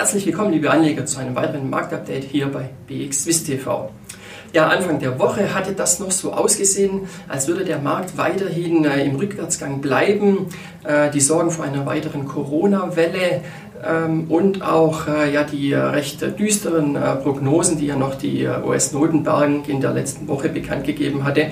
Herzlich willkommen, liebe Anleger, zu einem weiteren Marktupdate hier bei BX Swiss TV. Ja, Anfang der Woche hatte das noch so ausgesehen, als würde der Markt weiterhin äh, im Rückwärtsgang bleiben. Äh, die Sorgen vor einer weiteren Corona-Welle ähm, und auch äh, ja, die äh, recht düsteren äh, Prognosen, die ja noch die äh, US-Notenbank in der letzten Woche bekannt gegeben hatte,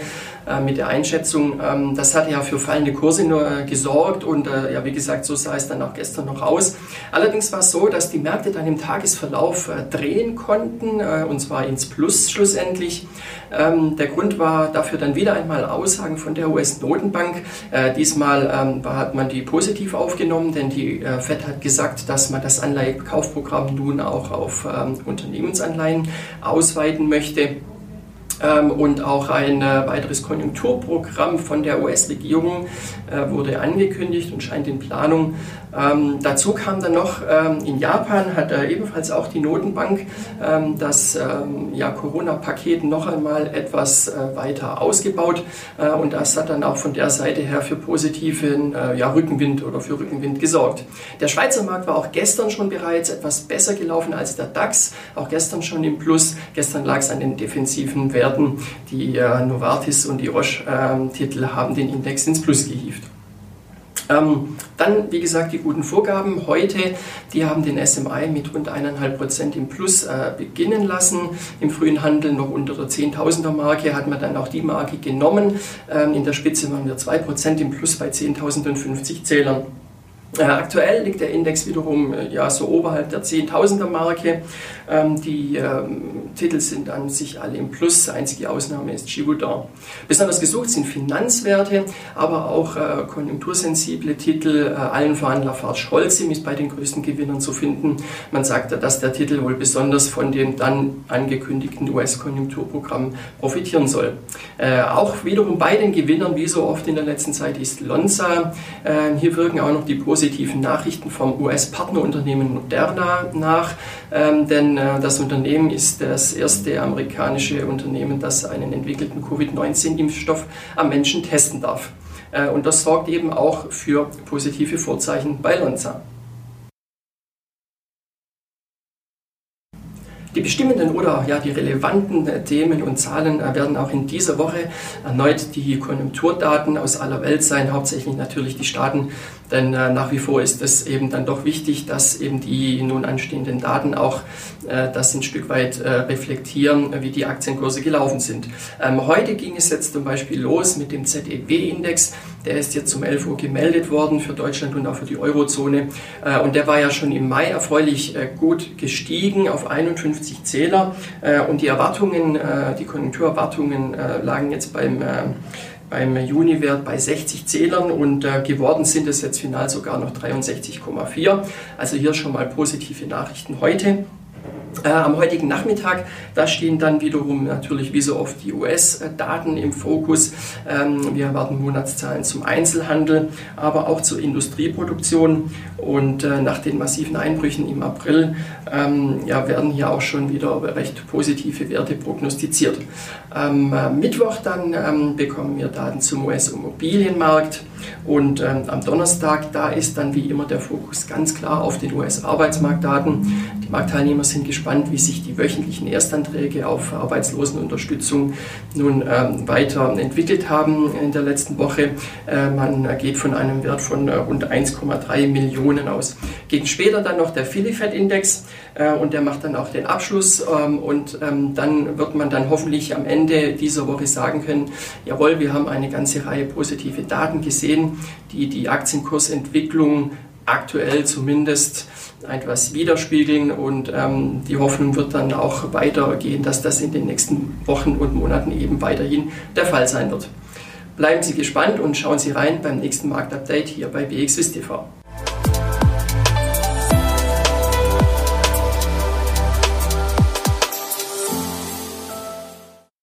mit der Einschätzung. Ähm, das hatte ja für fallende Kurse nur gesorgt und ja, wie gesagt, so sah es dann auch gestern noch aus. Allerdings war es so, dass die Märkte dann im Tagesverlauf drehen konnten und zwar ins Plus schlussendlich. Ähm, der Grund war dafür dann wieder einmal Aussagen von der US-Notenbank. Diesmal hat man die positiv aufgenommen, denn die FED hat gesagt, dass man das Anleihekaufprogramm nun auch auf Unternehmensanleihen ausweiten möchte. Ähm, und auch ein äh, weiteres Konjunkturprogramm von der US-Regierung äh, wurde angekündigt und scheint in Planung. Ähm, dazu kam dann noch, ähm, in Japan hat äh, ebenfalls auch die Notenbank das ja, Corona-Paket noch einmal etwas weiter ausgebaut und das hat dann auch von der Seite her für positiven ja, Rückenwind oder für Rückenwind gesorgt. Der Schweizer Markt war auch gestern schon bereits etwas besser gelaufen als der DAX, auch gestern schon im Plus. Gestern lag es an den defensiven Werten werden. Die äh, Novartis und die Roche-Titel ähm, haben den Index ins Plus gehievt. Ähm, dann, wie gesagt, die guten Vorgaben heute, die haben den SMI mit rund 1,5% im Plus äh, beginnen lassen. Im frühen Handel noch unter der 10.000er Marke hat man dann auch die Marke genommen. Ähm, in der Spitze waren wir 2% im Plus bei 10.050 Zählern. Äh, aktuell liegt der Index wiederum äh, ja, so oberhalb der 10.000er Marke. Ähm, die ähm, Titel sind an sich alle im Plus. Einzige Ausnahme ist Givaudan. Besonders gesucht sind Finanzwerte, aber auch äh, konjunktursensible Titel. Äh, allen voran Lafarge Holcim ist bei den größten Gewinnern zu finden. Man sagt, dass der Titel wohl besonders von dem dann angekündigten US-Konjunkturprogramm profitieren soll. Äh, auch wiederum bei den Gewinnern, wie so oft in der letzten Zeit, ist Lonza. Äh, hier wirken auch noch die positiven Nachrichten vom US-Partnerunternehmen Moderna nach, ähm, denn äh, das Unternehmen ist das erste amerikanische Unternehmen, das einen entwickelten Covid-19-Impfstoff am Menschen testen darf. Äh, und das sorgt eben auch für positive Vorzeichen bei Lonza. Die bestimmenden oder ja, die relevanten äh, Themen und Zahlen äh, werden auch in dieser Woche erneut die Konjunkturdaten aus aller Welt sein, hauptsächlich natürlich die Staaten, denn äh, nach wie vor ist es eben dann doch wichtig, dass eben die nun anstehenden Daten auch äh, das ein Stück weit äh, reflektieren, wie die Aktienkurse gelaufen sind. Ähm, heute ging es jetzt zum Beispiel los mit dem ZEW-Index, der ist jetzt um 11 Uhr gemeldet worden für Deutschland und auch für die Eurozone. Äh, und der war ja schon im Mai erfreulich äh, gut gestiegen auf 51 Zähler. Äh, und die Erwartungen, die Konjunkturerwartungen lagen jetzt beim beim Juni-Wert bei 60 Zählern und äh, geworden sind es jetzt final sogar noch 63,4. Also hier schon mal positive Nachrichten heute. Äh, am heutigen Nachmittag, da stehen dann wiederum natürlich wie so oft die US-Daten im Fokus. Ähm, wir erwarten Monatszahlen zum Einzelhandel, aber auch zur Industrieproduktion. Und äh, nach den massiven Einbrüchen im April ähm, ja, werden hier auch schon wieder recht positive Werte prognostiziert. Am äh, Mittwoch dann ähm, bekommen wir Daten zum US-Immobilienmarkt. Und ähm, am Donnerstag, da ist dann wie immer der Fokus ganz klar auf den US-Arbeitsmarktdaten. Die Marktteilnehmer sind gespannt, wie sich die wöchentlichen Erstanträge auf Arbeitslosenunterstützung nun ähm, weiter entwickelt haben in der letzten Woche. Äh, man geht von einem Wert von äh, rund 1,3 Millionen aus. Gegen später dann noch der Philly-Fed-Index äh, und der macht dann auch den Abschluss ähm, und ähm, dann wird man dann hoffentlich am Ende dieser Woche sagen können, jawohl, wir haben eine ganze Reihe positive Daten gesehen, die die Aktienkursentwicklung aktuell zumindest etwas widerspiegeln und ähm, die Hoffnung wird dann auch weitergehen, dass das in den nächsten Wochen und Monaten eben weiterhin der Fall sein wird. Bleiben Sie gespannt und schauen Sie rein beim nächsten Marktupdate hier bei BXWIST TV.